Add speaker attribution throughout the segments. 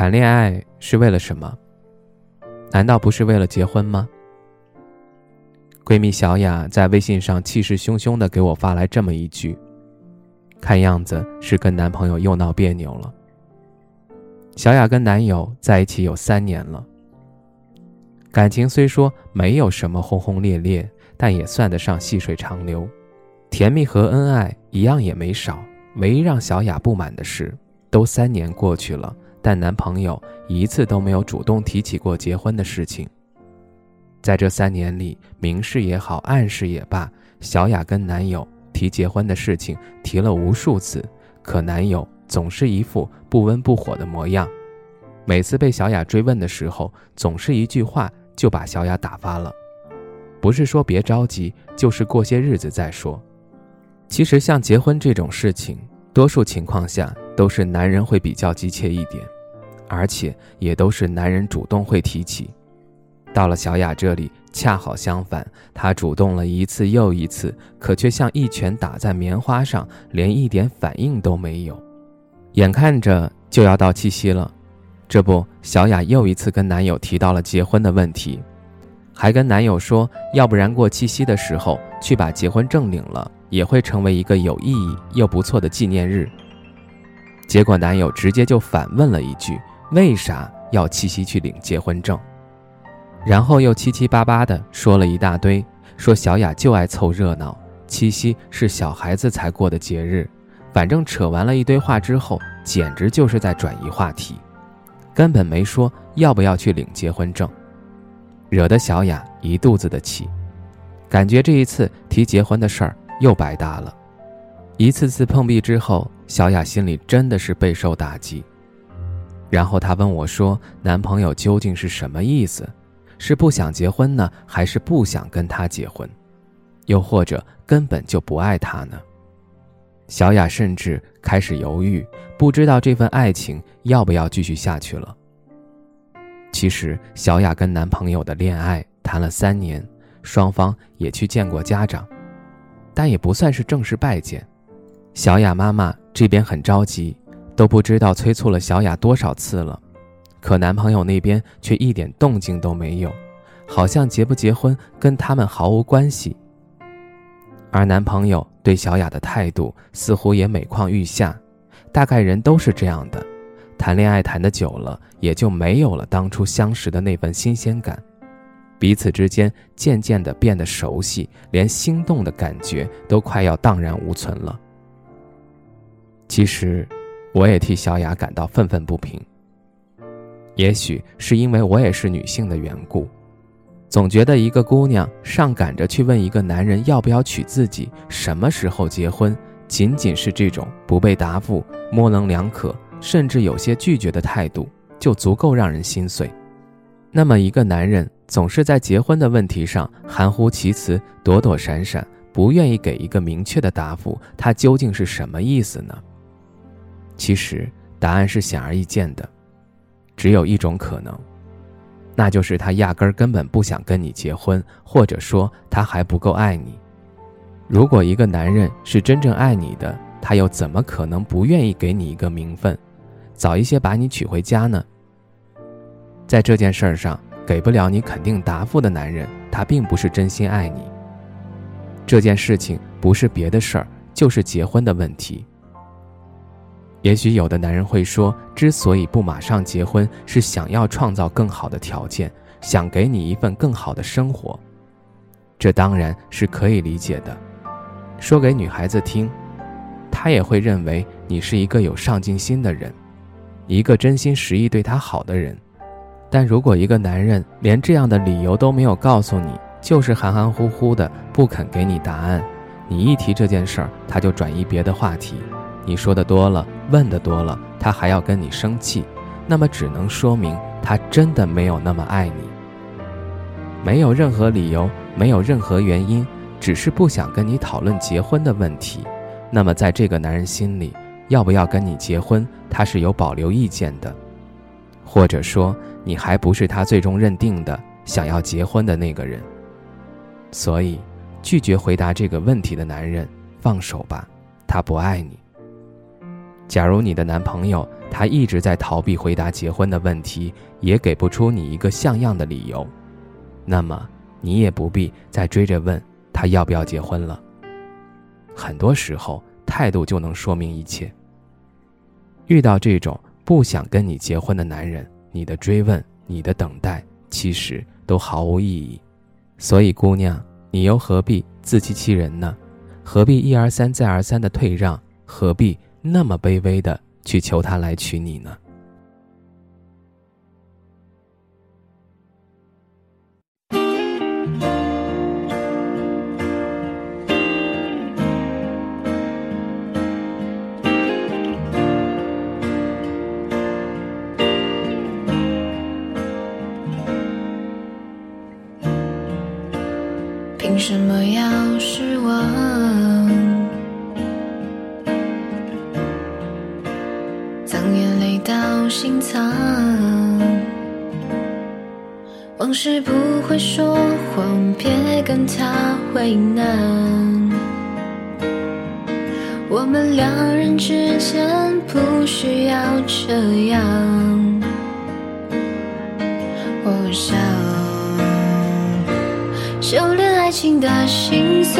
Speaker 1: 谈恋爱是为了什么？难道不是为了结婚吗？闺蜜小雅在微信上气势汹汹的给我发来这么一句，看样子是跟男朋友又闹别扭了。小雅跟男友在一起有三年了，感情虽说没有什么轰轰烈烈，但也算得上细水长流，甜蜜和恩爱一样也没少。唯一让小雅不满的是，都三年过去了。但男朋友一次都没有主动提起过结婚的事情。在这三年里，明示也好，暗示也罢，小雅跟男友提结婚的事情提了无数次，可男友总是一副不温不火的模样。每次被小雅追问的时候，总是一句话就把小雅打发了，不是说别着急，就是过些日子再说。其实像结婚这种事情，多数情况下。都是男人会比较急切一点，而且也都是男人主动会提起。到了小雅这里，恰好相反，她主动了一次又一次，可却像一拳打在棉花上，连一点反应都没有。眼看着就要到七夕了，这不，小雅又一次跟男友提到了结婚的问题，还跟男友说，要不然过七夕的时候去把结婚证领了，也会成为一个有意义又不错的纪念日。结果男友直接就反问了一句：“为啥要七夕去领结婚证？”然后又七七八八的说了一大堆，说小雅就爱凑热闹，七夕是小孩子才过的节日。反正扯完了一堆话之后，简直就是在转移话题，根本没说要不要去领结婚证，惹得小雅一肚子的气，感觉这一次提结婚的事儿又白搭了。一次次碰壁之后，小雅心里真的是备受打击。然后她问我说：“男朋友究竟是什么意思？是不想结婚呢，还是不想跟他结婚？又或者根本就不爱他呢？”小雅甚至开始犹豫，不知道这份爱情要不要继续下去了。其实，小雅跟男朋友的恋爱谈了三年，双方也去见过家长，但也不算是正式拜见。小雅妈妈这边很着急，都不知道催促了小雅多少次了，可男朋友那边却一点动静都没有，好像结不结婚跟他们毫无关系。而男朋友对小雅的态度似乎也每况愈下，大概人都是这样的，谈恋爱谈得久了，也就没有了当初相识的那份新鲜感，彼此之间渐渐的变得熟悉，连心动的感觉都快要荡然无存了。其实，我也替小雅感到愤愤不平。也许是因为我也是女性的缘故，总觉得一个姑娘上赶着去问一个男人要不要娶自己、什么时候结婚，仅仅是这种不被答复、模棱两可，甚至有些拒绝的态度，就足够让人心碎。那么，一个男人总是在结婚的问题上含糊其辞、躲躲闪闪，不愿意给一个明确的答复，他究竟是什么意思呢？其实答案是显而易见的，只有一种可能，那就是他压根儿根本不想跟你结婚，或者说他还不够爱你。如果一个男人是真正爱你的，他又怎么可能不愿意给你一个名分，早一些把你娶回家呢？在这件事儿上给不了你肯定答复的男人，他并不是真心爱你。这件事情不是别的事儿，就是结婚的问题。也许有的男人会说，之所以不马上结婚，是想要创造更好的条件，想给你一份更好的生活。这当然是可以理解的。说给女孩子听，她也会认为你是一个有上进心的人，一个真心实意对她好的人。但如果一个男人连这样的理由都没有告诉你，就是含含糊糊的不肯给你答案，你一提这件事儿，他就转移别的话题。你说的多了，问的多了，他还要跟你生气，那么只能说明他真的没有那么爱你。没有任何理由，没有任何原因，只是不想跟你讨论结婚的问题。那么在这个男人心里，要不要跟你结婚，他是有保留意见的，或者说你还不是他最终认定的想要结婚的那个人。所以，拒绝回答这个问题的男人，放手吧，他不爱你。假如你的男朋友他一直在逃避回答结婚的问题，也给不出你一个像样的理由。那么，你也不必再追着问他要不要结婚了。很多时候，态度就能说明一切。遇到这种不想跟你结婚的男人，你的追问、你的等待，其实都毫无意义。所以，姑娘，你又何必自欺欺人呢？何必一而三、再而三的退让？何必那么卑微的去求他来娶你呢？
Speaker 2: 凭什么要失望？心脏，往事不会说谎，别跟他为难。我们两人之间不需要这样，我想修炼。爱情的心酸，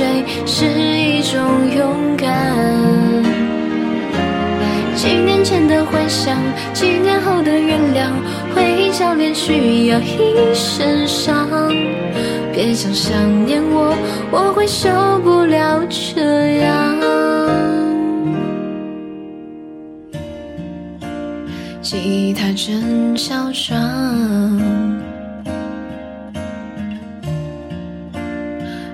Speaker 2: 水是一种勇敢。几年前的幻想，几年后的原谅，回忆教练需要一身伤。别想想念我，我会受不了这样。吉他真嚣张，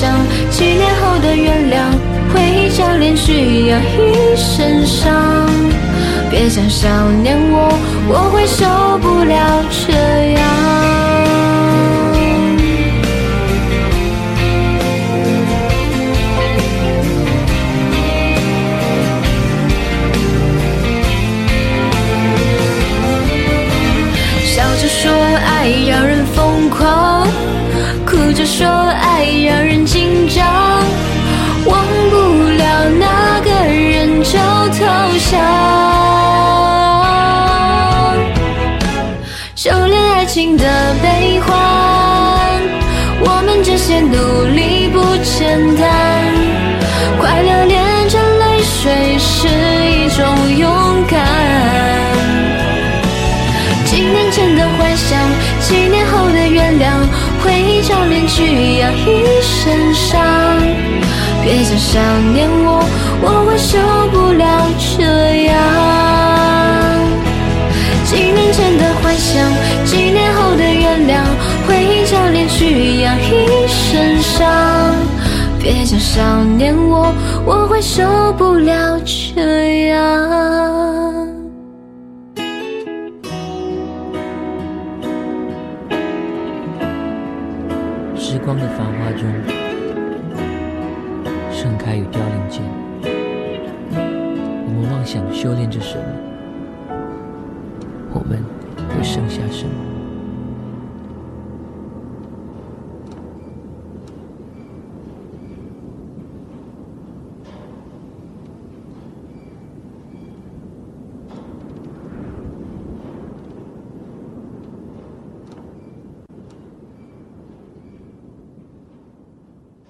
Speaker 2: 想，几年后的原谅，回忆教练需要一身伤。别想想念我，我会受不了这样。情的悲欢，我们这些努力不简单，快乐连着泪水是一种勇敢。几年前的幻想，几年后的原谅，回忆教练去养一身伤，别再想念我，我会受不了这样。少年我，我会受不了这样。
Speaker 3: 时光的繁华中，盛开与凋零间，我们妄想修炼着什么？我们会剩下什么？